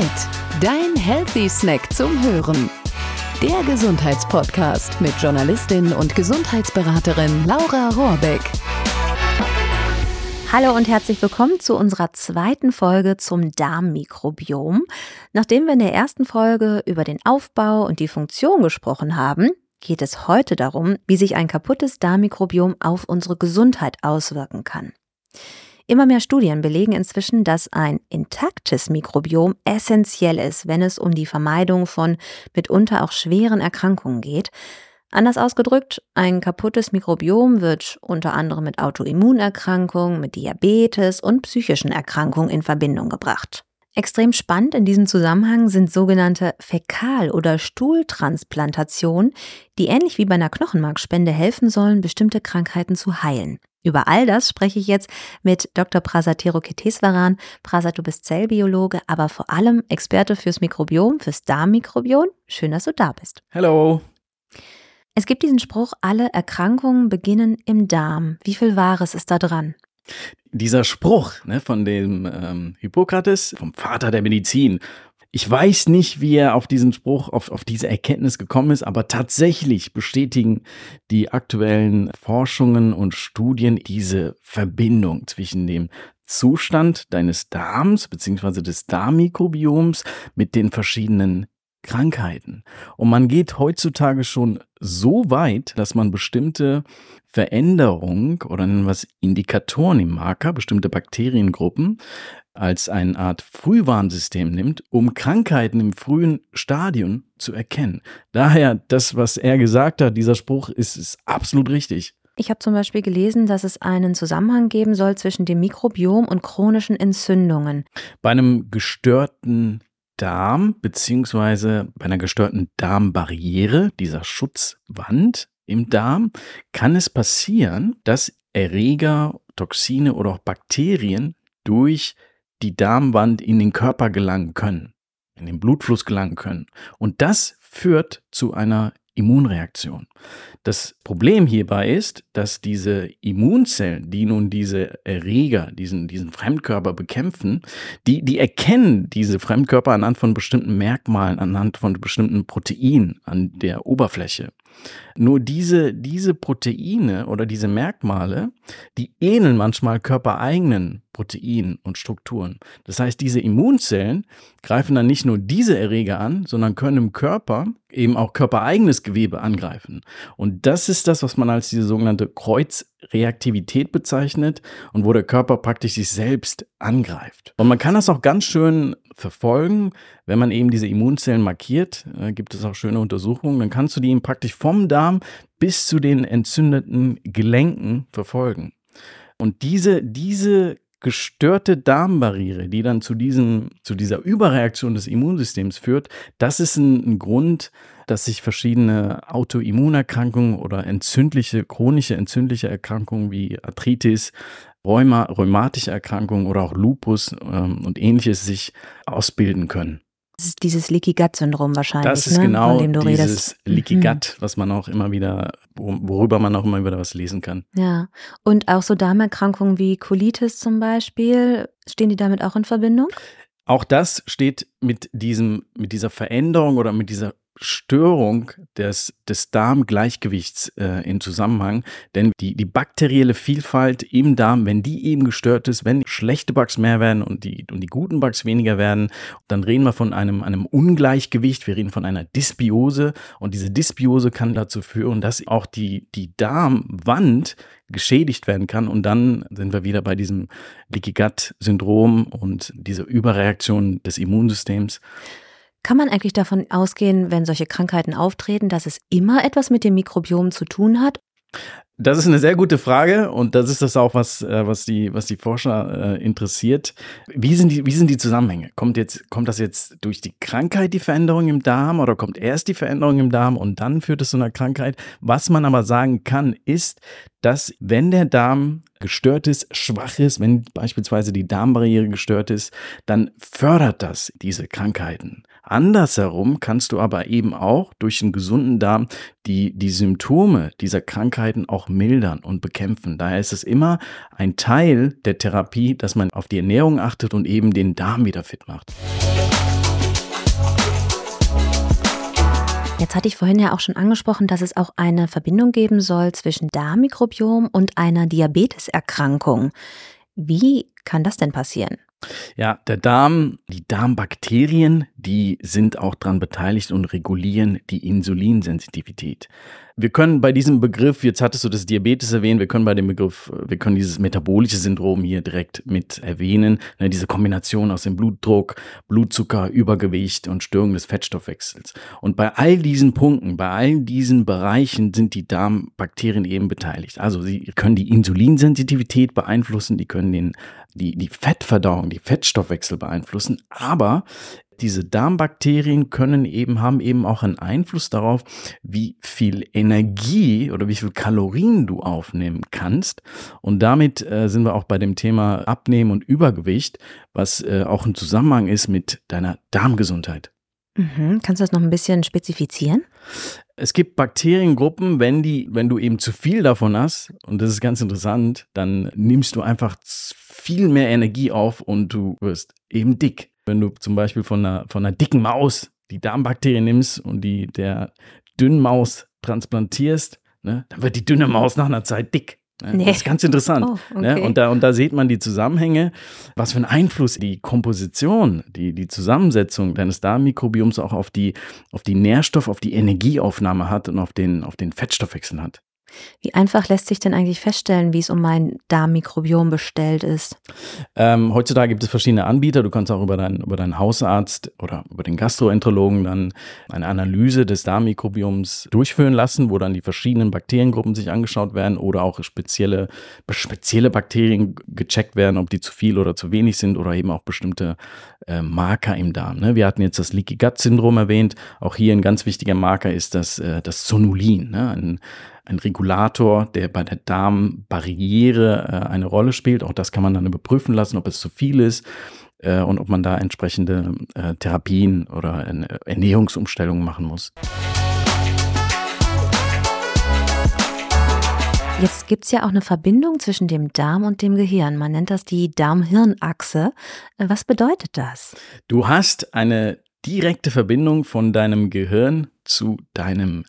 Mit, dein Healthy Snack zum Hören. Der Gesundheitspodcast mit Journalistin und Gesundheitsberaterin Laura Rohrbeck. Hallo und herzlich willkommen zu unserer zweiten Folge zum Darmmikrobiom. Nachdem wir in der ersten Folge über den Aufbau und die Funktion gesprochen haben, geht es heute darum, wie sich ein kaputtes Darmmikrobiom auf unsere Gesundheit auswirken kann. Immer mehr Studien belegen inzwischen, dass ein intaktes Mikrobiom essentiell ist, wenn es um die Vermeidung von mitunter auch schweren Erkrankungen geht. Anders ausgedrückt, ein kaputtes Mikrobiom wird unter anderem mit Autoimmunerkrankungen, mit Diabetes und psychischen Erkrankungen in Verbindung gebracht. Extrem spannend in diesem Zusammenhang sind sogenannte Fäkal- oder Stuhltransplantationen, die ähnlich wie bei einer Knochenmarkspende helfen sollen, bestimmte Krankheiten zu heilen. Über all das spreche ich jetzt mit Dr. Prasad Terokiteswaran. Prasad, du bist Zellbiologe, aber vor allem Experte fürs Mikrobiom, fürs Darmmikrobiom. Schön, dass du da bist. Hallo. Es gibt diesen Spruch, alle Erkrankungen beginnen im Darm. Wie viel Wahres ist da dran? Dieser Spruch ne, von dem ähm, Hippokrates, vom Vater der Medizin, ich weiß nicht, wie er auf diesen Spruch, auf, auf diese Erkenntnis gekommen ist, aber tatsächlich bestätigen die aktuellen Forschungen und Studien diese Verbindung zwischen dem Zustand deines Darms bzw. des Darmmikrobioms mit den verschiedenen Krankheiten. Und man geht heutzutage schon so weit, dass man bestimmte Veränderungen oder nennen wir es Indikatoren im Marker, bestimmte Bakteriengruppen als eine Art Frühwarnsystem nimmt, um Krankheiten im frühen Stadium zu erkennen. Daher, das, was er gesagt hat, dieser Spruch, ist, ist absolut richtig. Ich habe zum Beispiel gelesen, dass es einen Zusammenhang geben soll zwischen dem Mikrobiom und chronischen Entzündungen. Bei einem gestörten Darm beziehungsweise bei einer gestörten Darmbarriere, dieser Schutzwand im Darm, kann es passieren, dass Erreger, Toxine oder auch Bakterien durch die Darmwand in den Körper gelangen können, in den Blutfluss gelangen können. Und das führt zu einer Immunreaktion. Das Problem hierbei ist, dass diese Immunzellen, die nun diese Erreger, diesen, diesen Fremdkörper bekämpfen, die, die erkennen diese Fremdkörper anhand von bestimmten Merkmalen, anhand von bestimmten Proteinen an der Oberfläche. Nur diese, diese Proteine oder diese Merkmale, die ähneln manchmal körpereigenen Proteinen und Strukturen. Das heißt, diese Immunzellen greifen dann nicht nur diese Erreger an, sondern können im Körper eben auch körpereigenes Gewebe angreifen. Und das ist das, was man als diese sogenannte Kreuzreaktivität bezeichnet und wo der Körper praktisch sich selbst angreift. Und man kann das auch ganz schön verfolgen, wenn man eben diese Immunzellen markiert, äh, gibt es auch schöne Untersuchungen, dann kannst du die eben praktisch vom Darm bis zu den entzündeten Gelenken verfolgen. Und diese, diese gestörte Darmbarriere, die dann zu, diesem, zu dieser Überreaktion des Immunsystems führt, das ist ein, ein Grund, dass sich verschiedene Autoimmunerkrankungen oder entzündliche, chronische entzündliche Erkrankungen wie Arthritis, Rheuma, rheumatische Erkrankungen oder auch Lupus ähm, und ähnliches sich ausbilden können. Das ist dieses Leaky Gut Syndrom wahrscheinlich. Das ist ne? genau Von dem du dieses redest. Leaky Mhm. Gut, was man auch immer wieder, worüber man auch immer wieder was lesen kann. Ja, und auch so Darmerkrankungen wie Colitis zum Beispiel, stehen die damit auch in Verbindung? Auch das steht mit diesem, mit dieser Veränderung oder mit dieser Störung des, des Darmgleichgewichts äh, in Zusammenhang. Denn die, die bakterielle Vielfalt im Darm, wenn die eben gestört ist, wenn schlechte Bugs mehr werden und die, und die guten Bugs weniger werden, dann reden wir von einem, einem Ungleichgewicht, wir reden von einer Dysbiose und diese Dysbiose kann dazu führen, dass auch die, die Darmwand geschädigt werden kann und dann sind wir wieder bei diesem Leaky Gut Syndrom und dieser Überreaktion des Immunsystems. Kann man eigentlich davon ausgehen, wenn solche Krankheiten auftreten, dass es immer etwas mit dem Mikrobiom zu tun hat? Das ist eine sehr gute Frage und das ist das auch, was, äh, was, die, was die Forscher äh, interessiert. Wie sind, die, wie sind die Zusammenhänge? Kommt, jetzt, kommt das jetzt durch die Krankheit, die Veränderung im Darm oder kommt erst die Veränderung im Darm und dann führt es zu einer Krankheit? Was man aber sagen kann, ist, dass wenn der Darm gestört ist, schwach ist, wenn beispielsweise die Darmbarriere gestört ist, dann fördert das diese Krankheiten. Andersherum kannst du aber eben auch durch einen gesunden Darm die, die Symptome dieser Krankheiten auch mildern und bekämpfen. Daher ist es immer ein Teil der Therapie, dass man auf die Ernährung achtet und eben den Darm wieder fit macht. Jetzt hatte ich vorhin ja auch schon angesprochen, dass es auch eine Verbindung geben soll zwischen Darmmikrobiom und einer Diabeteserkrankung. Wie kann das denn passieren? Ja, der Darm, die Darmbakterien, die sind auch daran beteiligt und regulieren die Insulinsensitivität. Wir können bei diesem Begriff, jetzt hattest du das Diabetes erwähnt, wir können bei dem Begriff, wir können dieses metabolische Syndrom hier direkt mit erwähnen. Ne, diese Kombination aus dem Blutdruck, Blutzucker, Übergewicht und Störung des Fettstoffwechsels. Und bei all diesen Punkten, bei all diesen Bereichen sind die Darmbakterien eben beteiligt. Also sie können die Insulinsensitivität beeinflussen, die können den, die, die Fettverdauung, die Fettstoffwechsel beeinflussen, aber diese Darmbakterien können eben, haben eben auch einen Einfluss darauf, wie viel Energie oder wie viel Kalorien du aufnehmen kannst. Und damit äh, sind wir auch bei dem Thema Abnehmen und Übergewicht, was äh, auch ein Zusammenhang ist mit deiner Darmgesundheit. Mhm. Kannst du das noch ein bisschen spezifizieren? Es gibt Bakteriengruppen, wenn die, wenn du eben zu viel davon hast, und das ist ganz interessant, dann nimmst du einfach viel mehr Energie auf und du wirst eben dick. Wenn du zum Beispiel von einer, von einer dicken Maus die Darmbakterien nimmst und die der dünnen Maus transplantierst, ne, dann wird die dünne Maus nach einer Zeit dick. Ne? Nee. Das ist ganz interessant. Oh, ne? okay. ne? und, da, und da sieht man die Zusammenhänge, was für einen Einfluss die Komposition, die, die Zusammensetzung deines Darmmikrobioms auch auf die, auf die Nährstoff-, auf die Energieaufnahme hat und auf den, auf den Fettstoffwechsel hat. Wie einfach lässt sich denn eigentlich feststellen, wie es um mein Darmmikrobiom bestellt ist? Ähm, heutzutage gibt es verschiedene Anbieter. Du kannst auch über, dein, über deinen Hausarzt oder über den Gastroenterologen dann eine Analyse des Darmmikrobioms durchführen lassen, wo dann die verschiedenen Bakteriengruppen sich angeschaut werden oder auch spezielle, spezielle Bakterien gecheckt werden, ob die zu viel oder zu wenig sind oder eben auch bestimmte äh, Marker im Darm. Ne? Wir hatten jetzt das Leaky Gut Syndrom erwähnt. Auch hier ein ganz wichtiger Marker ist das, äh, das Zonulin. Ne? Ein, ein Regulator, der bei der Darmbarriere äh, eine Rolle spielt. Auch das kann man dann überprüfen lassen, ob es zu viel ist äh, und ob man da entsprechende äh, Therapien oder Ernährungsumstellungen machen muss. Jetzt gibt es ja auch eine Verbindung zwischen dem Darm und dem Gehirn. Man nennt das die Darm-Hirn-Achse. Was bedeutet das? Du hast eine direkte Verbindung von deinem Gehirn zu deinem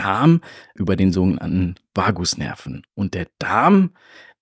Darm über den sogenannten Vagusnerven. Und der Darm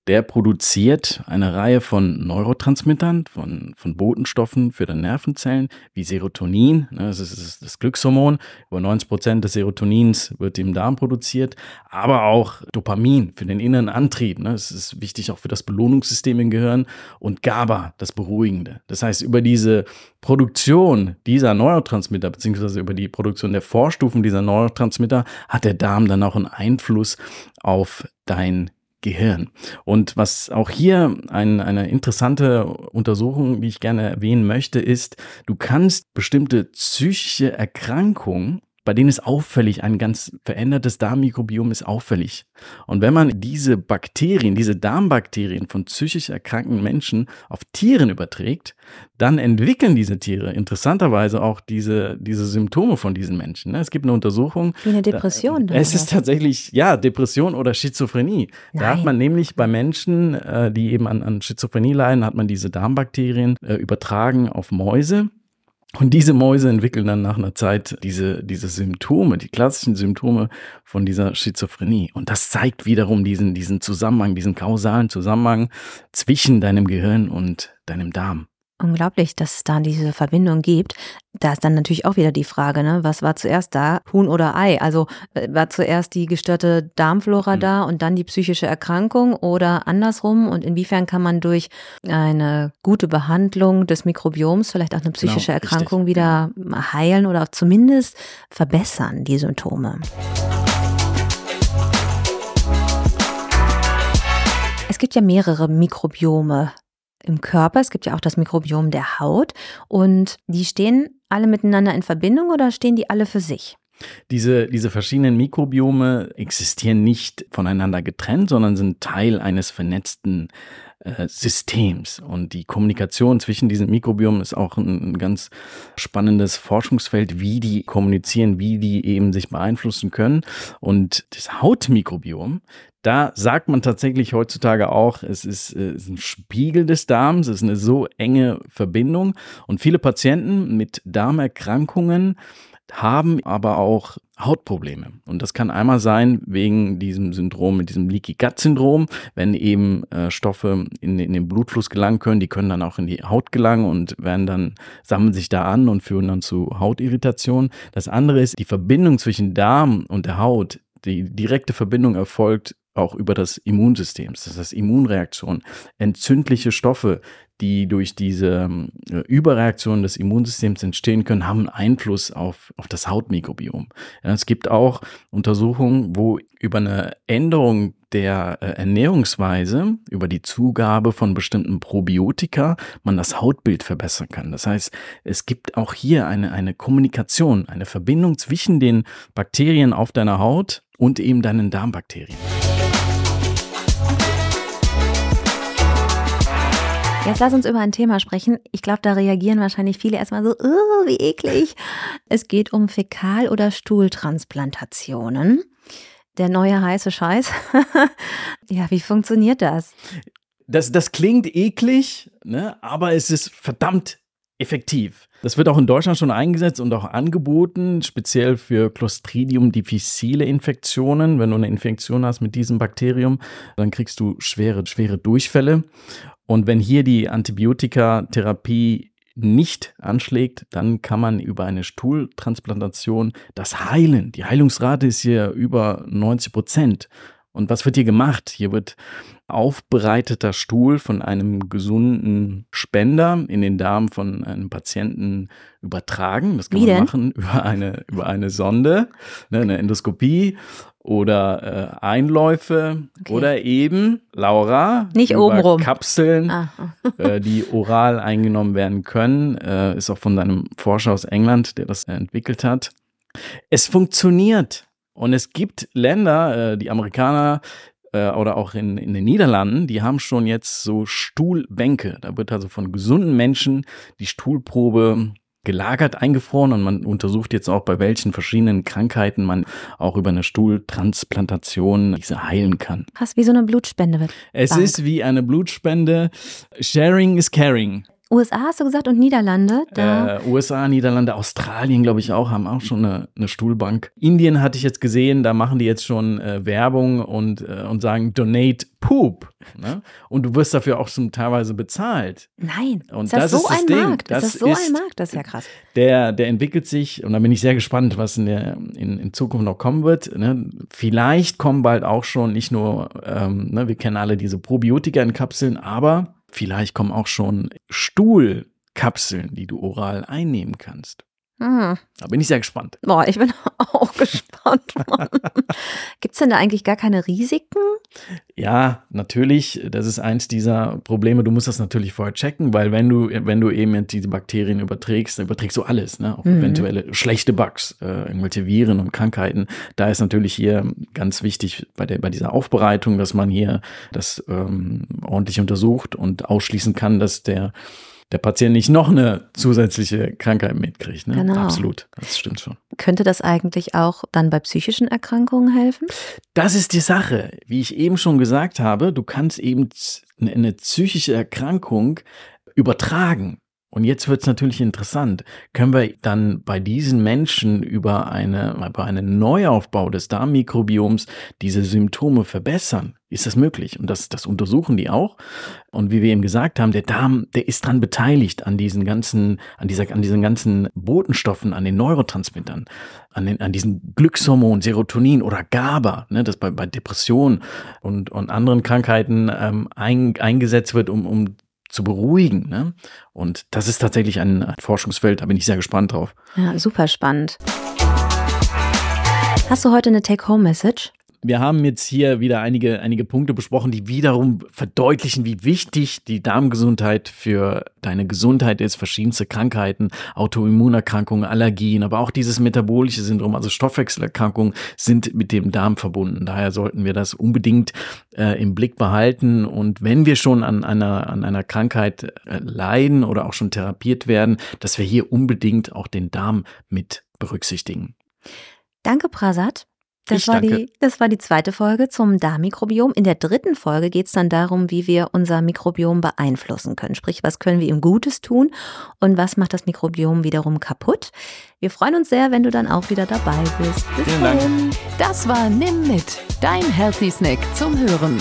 der produziert eine Reihe von Neurotransmittern, von, von Botenstoffen für die Nervenzellen, wie Serotonin, ne, das ist das Glückshormon. Über 90 Prozent des Serotonins wird im Darm produziert, aber auch Dopamin für den inneren Antrieb. Ne, das ist wichtig auch für das Belohnungssystem im Gehirn und GABA, das Beruhigende. Das heißt, über diese Produktion dieser Neurotransmitter, beziehungsweise über die Produktion der Vorstufen dieser Neurotransmitter, hat der Darm dann auch einen Einfluss auf dein Gehirn. Und was auch hier ein, eine interessante Untersuchung, die ich gerne erwähnen möchte, ist, du kannst bestimmte psychische Erkrankungen bei denen ist auffällig, ein ganz verändertes Darmmikrobiom ist auffällig. Und wenn man diese Bakterien, diese Darmbakterien von psychisch erkrankten Menschen auf Tieren überträgt, dann entwickeln diese Tiere interessanterweise auch diese, diese Symptome von diesen Menschen. Ne? Es gibt eine Untersuchung. Wie eine Depression. Dann, es ist tatsächlich, ja, Depression oder Schizophrenie. Nein. Da hat man nämlich bei Menschen, äh, die eben an, an Schizophrenie leiden, hat man diese Darmbakterien äh, übertragen auf Mäuse. Und diese Mäuse entwickeln dann nach einer Zeit diese, diese Symptome, die klassischen Symptome von dieser Schizophrenie. Und das zeigt wiederum diesen, diesen Zusammenhang, diesen kausalen Zusammenhang zwischen deinem Gehirn und deinem Darm. Unglaublich, dass es da diese Verbindung gibt. Da ist dann natürlich auch wieder die Frage, ne, was war zuerst da, Huhn oder Ei? Also äh, war zuerst die gestörte Darmflora mhm. da und dann die psychische Erkrankung oder andersrum? Und inwiefern kann man durch eine gute Behandlung des Mikrobioms vielleicht auch eine genau, psychische genau, Erkrankung richtig. wieder heilen oder zumindest verbessern, die Symptome? Es gibt ja mehrere Mikrobiome im Körper. Es gibt ja auch das Mikrobiom der Haut. Und die stehen alle miteinander in Verbindung oder stehen die alle für sich? Diese, diese verschiedenen Mikrobiome existieren nicht voneinander getrennt, sondern sind Teil eines vernetzten äh, Systems. Und die Kommunikation zwischen diesen Mikrobiomen ist auch ein, ein ganz spannendes Forschungsfeld, wie die kommunizieren, wie die eben sich beeinflussen können. Und das Hautmikrobiom, da sagt man tatsächlich heutzutage auch, es ist, es äh, ist, ein Spiegel des Darms, es ist eine so enge Verbindung. Und viele Patienten mit Darmerkrankungen haben aber auch Hautprobleme. Und das kann einmal sein wegen diesem Syndrom, mit diesem Leaky Gut Syndrom, wenn eben äh, Stoffe in, in, den Blutfluss gelangen können, die können dann auch in die Haut gelangen und werden dann, sammeln sich da an und führen dann zu Hautirritation. Das andere ist, die Verbindung zwischen Darm und der Haut, die direkte Verbindung erfolgt auch über das Immunsystem. Das heißt Immunreaktion, entzündliche Stoffe, die durch diese äh, Überreaktion des Immunsystems entstehen können, haben Einfluss auf, auf das Hautmikrobiom. Es gibt auch Untersuchungen, wo über eine Änderung der äh, Ernährungsweise, über die Zugabe von bestimmten Probiotika, man das Hautbild verbessern kann. Das heißt, es gibt auch hier eine, eine Kommunikation, eine Verbindung zwischen den Bakterien auf deiner Haut und eben deinen Darmbakterien. Jetzt lass uns über ein Thema sprechen. Ich glaube, da reagieren wahrscheinlich viele erstmal so, oh, wie eklig. Es geht um Fäkal- oder Stuhltransplantationen. Der neue heiße Scheiß. ja, wie funktioniert das? Das, das klingt eklig, ne? aber es ist verdammt effektiv. Das wird auch in Deutschland schon eingesetzt und auch angeboten, speziell für Clostridium difficile Infektionen. Wenn du eine Infektion hast mit diesem Bakterium, dann kriegst du schwere, schwere Durchfälle. Und wenn hier die Antibiotikatherapie nicht anschlägt, dann kann man über eine Stuhltransplantation das heilen. Die Heilungsrate ist hier über 90 Prozent. Und was wird hier gemacht? Hier wird aufbereiteter Stuhl von einem gesunden Spender in den Darm von einem Patienten übertragen. Das kann Wie man denn? machen über eine, über eine Sonde, ne, eine Endoskopie oder äh, Einläufe Okay. oder eben, Laura, Nicht über obenrum. Kapseln, Ah, äh, die oral eingenommen werden können. Äh, ist auch von einem Forscher aus England, der das entwickelt hat. Es funktioniert. Und es gibt Länder, äh, die Amerikaner äh, oder auch in, in den Niederlanden, die haben schon jetzt so Stuhlbänke. Da wird also von gesunden Menschen die Stuhlprobe gelagert, eingefroren und man untersucht jetzt auch, bei welchen verschiedenen Krankheiten man auch über eine Stuhltransplantation diese heilen kann. Krass, wie so eine Blutspende. Es Bank. ist wie eine Blutspende. Sharing is caring. USA hast du gesagt und Niederlande. Da Äh, USA, Niederlande, Australien, glaube ich auch, haben auch schon eine, eine Stuhlbank. Indien hatte ich jetzt gesehen, da machen die jetzt schon äh, Werbung und, äh, und sagen Donate Poop. Ne? Und du wirst dafür auch schon teilweise bezahlt. Nein, Und ist das, das so ist das ein Ding. Markt? Das ist das so ist- ein Markt? Das ist ja krass. Der, der entwickelt sich, und da bin ich sehr gespannt, was in, der, in, in Zukunft noch kommen wird. Ne? Vielleicht kommen bald auch schon nicht nur, ähm, ne, wir kennen alle diese Probiotika in Kapseln, aber vielleicht kommen auch schon Stuhlkapseln, die du oral einnehmen kannst. Hm. Da bin ich sehr gespannt. Boah, ich bin auch gespannt. Gibt es denn da eigentlich gar keine Risiken? Ja, natürlich, das ist eins dieser Probleme. Du musst das natürlich vorher checken, weil wenn du, wenn du eben diese Bakterien überträgst, dann überträgst du alles, ne? Auch Mhm. eventuelle schlechte Bugs, äh, irgendwelche Viren und Krankheiten. Da ist natürlich hier ganz wichtig bei der, bei dieser Aufbereitung, dass man hier das ähm, ordentlich untersucht und ausschließen kann, dass der der Patient nicht noch eine zusätzliche Krankheit mitkriegt. Ne? Genau. Absolut, das stimmt schon. Könnte das eigentlich auch dann bei psychischen Erkrankungen helfen? Das ist die Sache. Wie ich eben schon gesagt habe, du kannst eben eine psychische Erkrankung übertragen. Und jetzt wird es natürlich interessant. Können wir dann bei diesen Menschen über, eine, über einen Neuaufbau des Darmmikrobioms diese Symptome verbessern? Ist das möglich? Und das, das untersuchen die auch. Und wie wir eben gesagt haben, der Darm, der ist dran beteiligt an diesen ganzen, an dieser, an diesen ganzen Botenstoffen, an den Neurotransmittern, an, den, an diesen Glückshormonen, Serotonin oder GABA, ne, das bei, bei Depressionen und, und anderen Krankheiten ähm, ein, eingesetzt wird, um, um zu beruhigen. Ne? Und das ist tatsächlich ein, Forschungsfeld, da bin ich sehr gespannt drauf. Ja, super spannend. Hast du heute eine Take-Home-Message? Wir haben jetzt hier wieder einige, einige Punkte besprochen, die wiederum verdeutlichen, wie wichtig die Darmgesundheit für deine Gesundheit ist. Verschiedenste Krankheiten, Autoimmunerkrankungen, Allergien, aber auch dieses metabolische Syndrom, also Stoffwechselerkrankungen, sind mit dem Darm verbunden. Daher sollten wir das unbedingt äh, im Blick behalten. Und wenn wir schon an einer, an einer Krankheit äh, leiden oder auch schon therapiert werden, dass wir hier unbedingt auch den Darm mit berücksichtigen. Danke, Prasad. Das war, die, das war die zweite Folge zum Darmmikrobiom. In der dritten Folge geht es dann darum, wie wir unser Mikrobiom beeinflussen können. Sprich, was können wir ihm Gutes tun und was macht das Mikrobiom wiederum kaputt. Wir freuen uns sehr, wenn du dann auch wieder dabei bist. Bis Vielen dahin. Dank. Das war Nimm mit, dein Healthy Snack zum Hören.